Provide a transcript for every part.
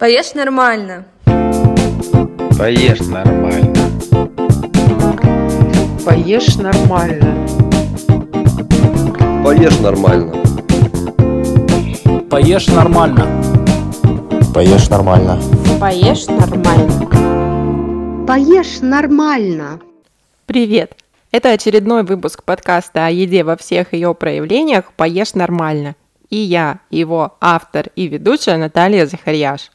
Поешь нормально. Поешь нормально. Поешь нормально. Поешь нормально. Поешь нормально. Поешь нормально. Поешь нормально. Поешь нормально. Привет! Это очередной выпуск подкаста о еде во всех ее проявлениях «Поешь нормально». И я, его автор и ведущая Наталья Захарьяш.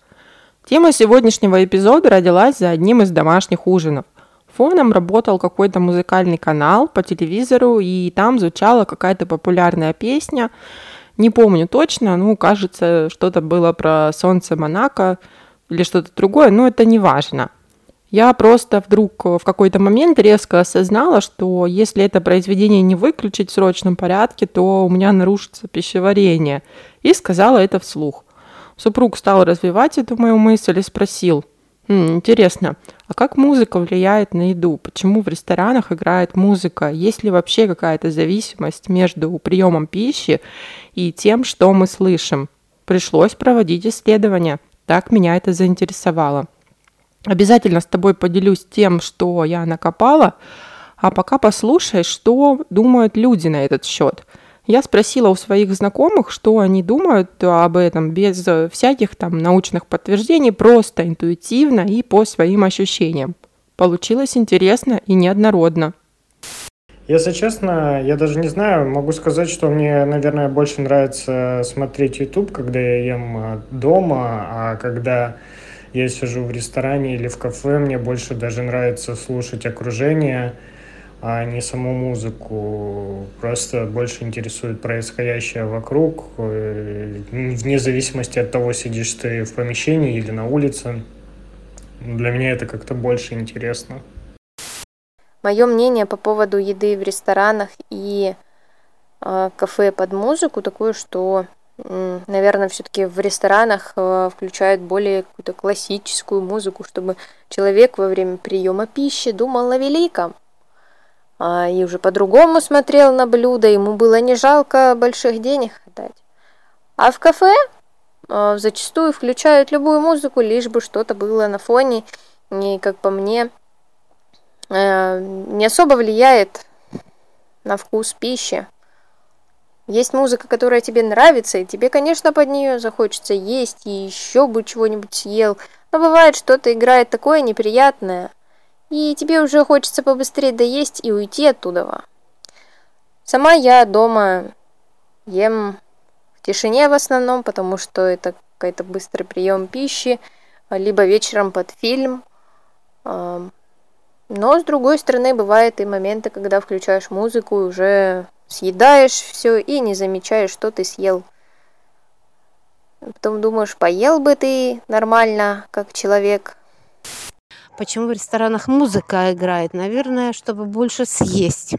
Тема сегодняшнего эпизода родилась за одним из домашних ужинов. Фоном работал какой-то музыкальный канал по телевизору, и там звучала какая-то популярная песня. Не помню точно, ну, кажется, что-то было про солнце Монако или что-то другое, но это не важно. Я просто вдруг в какой-то момент резко осознала, что если это произведение не выключить в срочном порядке, то у меня нарушится пищеварение. И сказала это вслух. Супруг стал развивать эту мою мысль и спросил, «М, интересно, а как музыка влияет на еду? Почему в ресторанах играет музыка? Есть ли вообще какая-то зависимость между приемом пищи и тем, что мы слышим? Пришлось проводить исследования. Так меня это заинтересовало. Обязательно с тобой поделюсь тем, что я накопала, а пока послушай, что думают люди на этот счет. Я спросила у своих знакомых, что они думают об этом без всяких там научных подтверждений, просто интуитивно и по своим ощущениям. Получилось интересно и неоднородно. Если честно, я даже не знаю, могу сказать, что мне, наверное, больше нравится смотреть YouTube, когда я ем а, дома, а когда я сижу в ресторане или в кафе, мне больше даже нравится слушать окружение, а не саму музыку. Просто больше интересует происходящее вокруг, э, вне зависимости от того, сидишь ты в помещении или на улице. Для меня это как-то больше интересно. Мое мнение по поводу еды в ресторанах и э, кафе под музыку такое, что, наверное, все-таки в ресторанах э, включают более какую-то классическую музыку, чтобы человек во время приема пищи думал о великом. А, и уже по-другому смотрел на блюдо, ему было не жалко больших денег отдать. А в кафе э, зачастую включают любую музыку, лишь бы что-то было на фоне. И, как по мне, Э, не особо влияет на вкус пищи. Есть музыка, которая тебе нравится, и тебе, конечно, под нее захочется есть и еще бы чего-нибудь съел. Но бывает, что-то играет такое неприятное, и тебе уже хочется побыстрее доесть и уйти оттуда. Сама я дома ем в тишине в основном, потому что это какой-то быстрый прием пищи, либо вечером под фильм. Но, с другой стороны, бывают и моменты, когда включаешь музыку и уже съедаешь все и не замечаешь, что ты съел. Потом думаешь, поел бы ты нормально, как человек. Почему в ресторанах музыка играет? Наверное, чтобы больше съесть.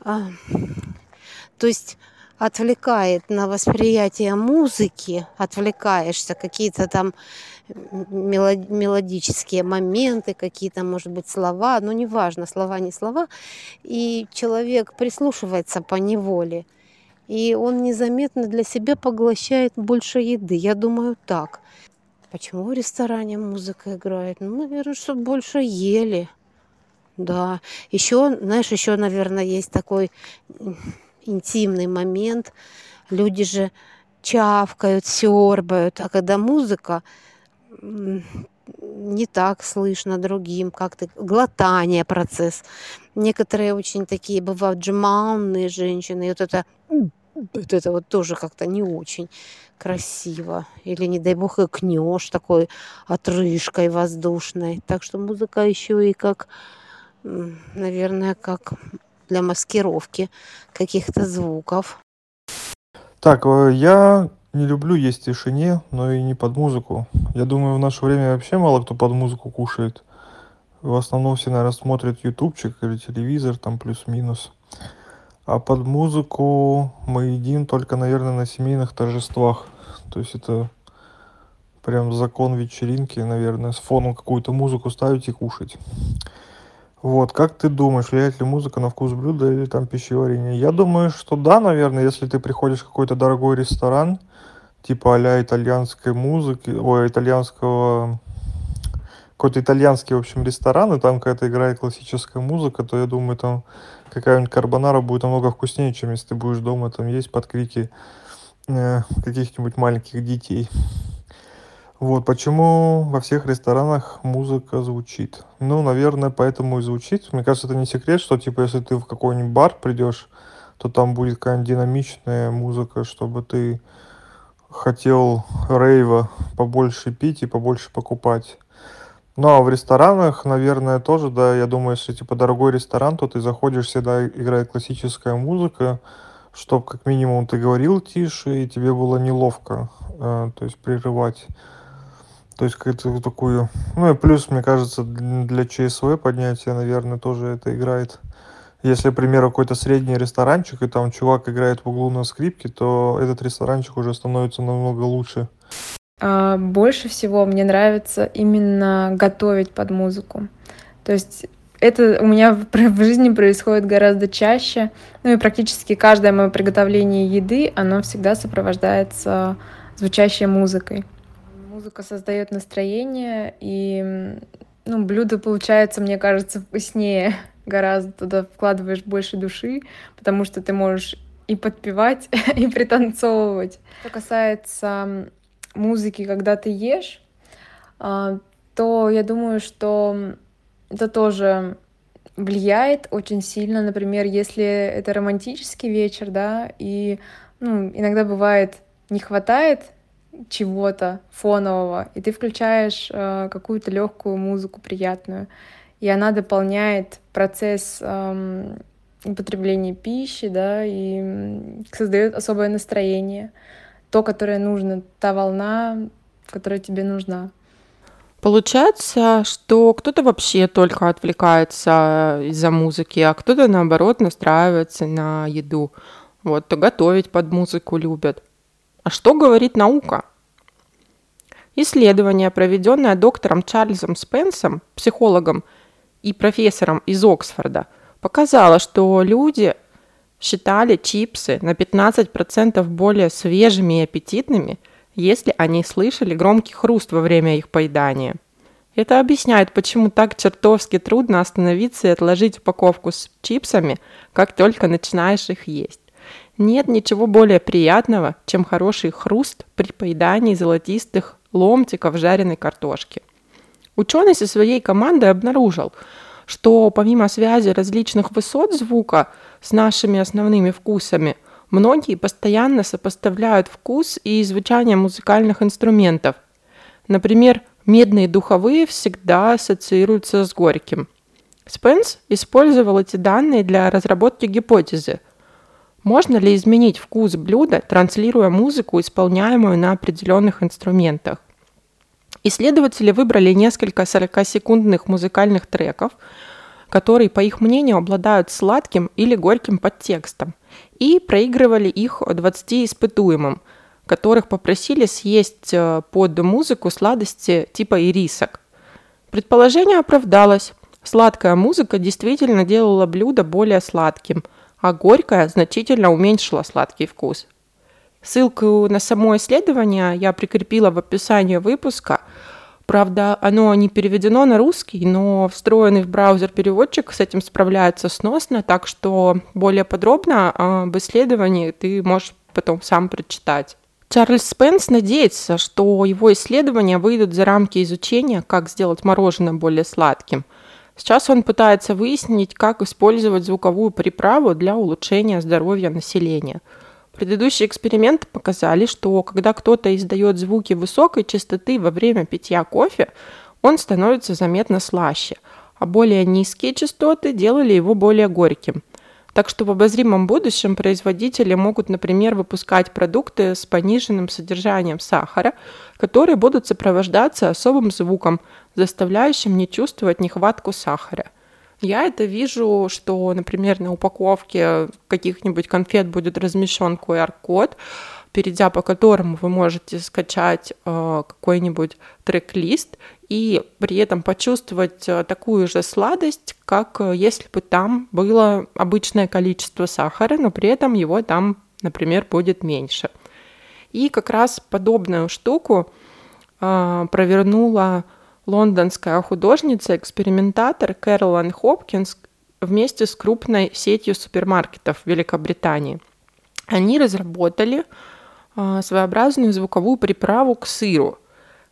А, то есть отвлекает на восприятие музыки, отвлекаешься, какие-то там мелодические моменты, какие-то, может быть, слова, но неважно, слова не слова, и человек прислушивается по неволе, и он незаметно для себя поглощает больше еды. Я думаю так. Почему в ресторане музыка играет? Ну, наверное, чтобы больше ели. Да. Еще, знаешь, еще, наверное, есть такой интимный момент. Люди же чавкают, сербают, а когда музыка, не так слышно другим, как-то глотание процесс. Некоторые очень такие бывают джеманные женщины, и вот это вот это вот тоже как-то не очень красиво. Или, не дай бог, икнешь такой отрыжкой воздушной. Так что музыка еще и как, наверное, как для маскировки каких-то звуков. Так, э, я не люблю есть в тишине, но и не под музыку. Я думаю, в наше время вообще мало кто под музыку кушает. В основном все, наверное, смотрят ютубчик или телевизор, там плюс-минус. А под музыку мы едим только, наверное, на семейных торжествах. То есть это прям закон вечеринки, наверное, с фоном какую-то музыку ставить и кушать. Вот, как ты думаешь, влияет ли музыка на вкус блюда или там пищеварение? Я думаю, что да, наверное, если ты приходишь в какой-то дорогой ресторан, типа а итальянской музыки, ой, итальянского какой-то итальянский, в общем, ресторан, и там какая-то играет классическая музыка, то я думаю, там какая-нибудь карбонара будет намного вкуснее, чем если ты будешь дома там есть под крики э, каких-нибудь маленьких детей. Вот почему во всех ресторанах музыка звучит. Ну, наверное, поэтому и звучит. Мне кажется, это не секрет, что типа если ты в какой-нибудь бар придешь, то там будет какая-нибудь динамичная музыка, чтобы ты хотел рейва побольше пить и побольше покупать. Ну, а в ресторанах, наверное, тоже, да, я думаю, если типа дорогой ресторан, то ты заходишь, всегда играет классическая музыка, чтобы как минимум ты говорил тише, и тебе было неловко, э, то есть прерывать. То есть какую-то такую... Ну и плюс, мне кажется, для ЧСВ поднятия, наверное, тоже это играет. Если, к примеру, какой-то средний ресторанчик, и там чувак играет в углу на скрипке, то этот ресторанчик уже становится намного лучше. А, больше всего мне нравится именно готовить под музыку. То есть это у меня в жизни происходит гораздо чаще. Ну и практически каждое мое приготовление еды, оно всегда сопровождается звучащей музыкой. Музыка создает настроение, и ну, блюдо получается, мне кажется, вкуснее. Гораздо туда вкладываешь больше души, потому что ты можешь и подпевать, и пританцовывать. Что касается музыки, когда ты ешь, а, то я думаю, что это тоже влияет очень сильно. Например, если это романтический вечер, да, и ну, иногда бывает не хватает чего-то фонового, и ты включаешь э, какую-то легкую музыку приятную, и она дополняет процесс употребления пищи, да, и создает особое настроение то, которое нужно, та волна, которая тебе нужна. Получается, что кто-то вообще только отвлекается из-за музыки, а кто-то, наоборот, настраивается на еду. Вот, то готовить под музыку любят. А что говорит наука? Исследование, проведенное доктором Чарльзом Спенсом, психологом и профессором из Оксфорда, показало, что люди считали чипсы на 15% более свежими и аппетитными, если они слышали громкий хруст во время их поедания. Это объясняет, почему так чертовски трудно остановиться и отложить упаковку с чипсами, как только начинаешь их есть. Нет ничего более приятного, чем хороший хруст при поедании золотистых ломтиков жареной картошки. Ученый со своей командой обнаружил, что помимо связи различных высот звука с нашими основными вкусами, многие постоянно сопоставляют вкус и звучание музыкальных инструментов. Например, медные духовые всегда ассоциируются с горьким. Спенс использовал эти данные для разработки гипотезы. Можно ли изменить вкус блюда, транслируя музыку, исполняемую на определенных инструментах? Исследователи выбрали несколько 40-секундных музыкальных треков, которые, по их мнению, обладают сладким или горьким подтекстом, и проигрывали их 20 испытуемым, которых попросили съесть э, под музыку сладости типа ирисок. Предположение оправдалось. Сладкая музыка действительно делала блюдо более сладким, а горькая значительно уменьшила сладкий вкус – Ссылку на само исследование я прикрепила в описании выпуска. Правда, оно не переведено на русский, но встроенный в браузер переводчик с этим справляется сносно, так что более подробно об исследовании ты можешь потом сам прочитать. Чарльз Спенс надеется, что его исследования выйдут за рамки изучения, как сделать мороженое более сладким. Сейчас он пытается выяснить, как использовать звуковую приправу для улучшения здоровья населения – Предыдущие эксперименты показали, что когда кто-то издает звуки высокой частоты во время питья кофе, он становится заметно слаще, а более низкие частоты делали его более горьким. Так что в обозримом будущем производители могут, например, выпускать продукты с пониженным содержанием сахара, которые будут сопровождаться особым звуком, заставляющим не чувствовать нехватку сахара – я это вижу, что, например, на упаковке каких-нибудь конфет будет размещен QR-код, перейдя по которому вы можете скачать э, какой-нибудь трек-лист и при этом почувствовать э, такую же сладость, как э, если бы там было обычное количество сахара, но при этом его там, например, будет меньше. И как раз подобную штуку э, провернула лондонская художница-экспериментатор Кэролайн Хопкинс вместе с крупной сетью супермаркетов Великобритании. Они разработали э, своеобразную звуковую приправу к сыру.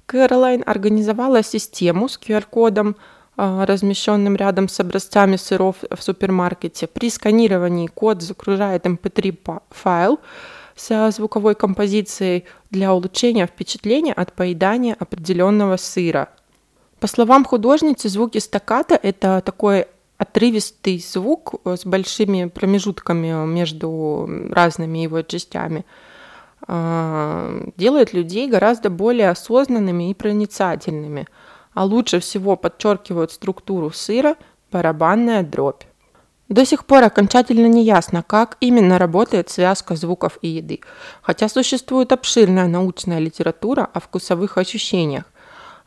Кэролайн организовала систему с QR-кодом, э, размещенным рядом с образцами сыров в супермаркете. При сканировании код загружает MP3 эм файл со звуковой композицией для улучшения впечатления от поедания определенного сыра. По словам художницы, звуки стаката – это такой отрывистый звук с большими промежутками между разными его частями а, делает людей гораздо более осознанными и проницательными, а лучше всего подчеркивают структуру сыра барабанная дробь. До сих пор окончательно не ясно, как именно работает связка звуков и еды, хотя существует обширная научная литература о вкусовых ощущениях.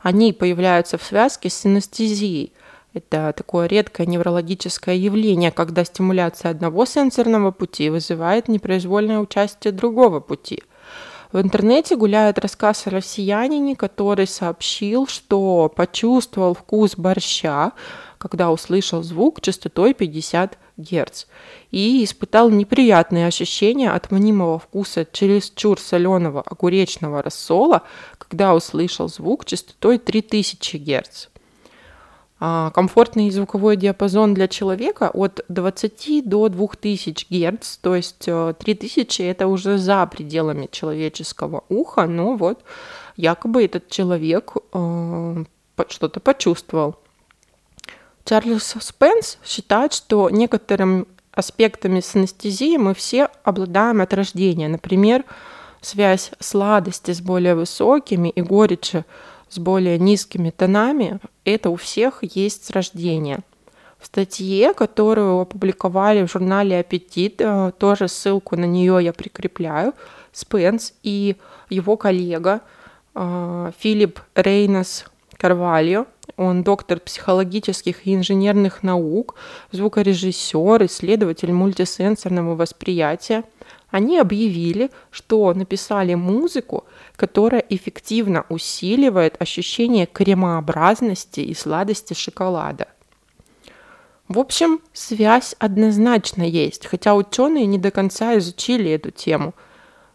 Они появляются в связке с синестезией. Это такое редкое неврологическое явление, когда стимуляция одного сенсорного пути вызывает непроизвольное участие другого пути. В интернете гуляет рассказ о россиянине, который сообщил, что почувствовал вкус борща, когда услышал звук частотой 50 Гц и испытал неприятные ощущения от мнимого вкуса чересчур соленого огуречного рассола, когда услышал звук частотой 3000 Гц. А, комфортный звуковой диапазон для человека от 20 до 2000 Гц, то есть 3000 э, это уже за пределами человеческого уха, но вот якобы этот человек э, что-то почувствовал. Чарльз Спенс считает, что некоторым аспектами синестезии мы все обладаем от рождения. Например, связь сладости с более высокими и горечи с более низкими тонами, это у всех есть с рождения. В статье, которую опубликовали в журнале «Аппетит», э, тоже ссылку на нее я прикрепляю, Спенс и его коллега э, Филипп Рейнес Карвальо он доктор психологических и инженерных наук, звукорежиссер, исследователь мультисенсорного восприятия. Они объявили, что написали музыку, которая эффективно усиливает ощущение кремообразности и сладости шоколада. В общем, связь однозначно есть, хотя ученые не до конца изучили эту тему.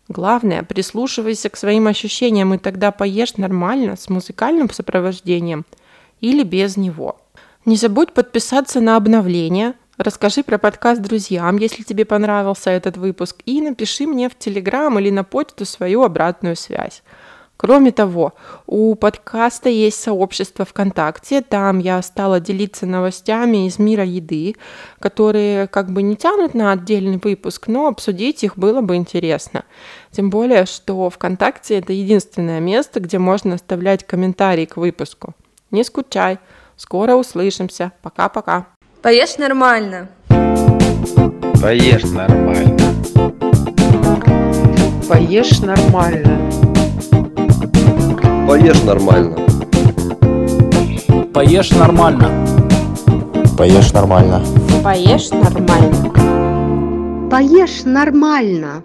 Главное, прислушивайся к своим ощущениям, и тогда поешь нормально, с музыкальным сопровождением – или без него. Не забудь подписаться на обновления, расскажи про подкаст друзьям, если тебе понравился этот выпуск, и напиши мне в Телеграм или на почту свою обратную связь. Кроме того, у подкаста есть сообщество ВКонтакте, там я стала делиться новостями из мира еды, которые как бы не тянут на отдельный выпуск, но обсудить их было бы интересно. Тем более, что ВКонтакте это единственное место, где можно оставлять комментарии к выпуску. Не скучай. Скоро услышимся. Пока-пока. Поешь нормально. Поешь нормально. Поешь нормально. Поешь нормально. Поешь нормально. Поешь нормально. Поешь нормально. Поешь нормально.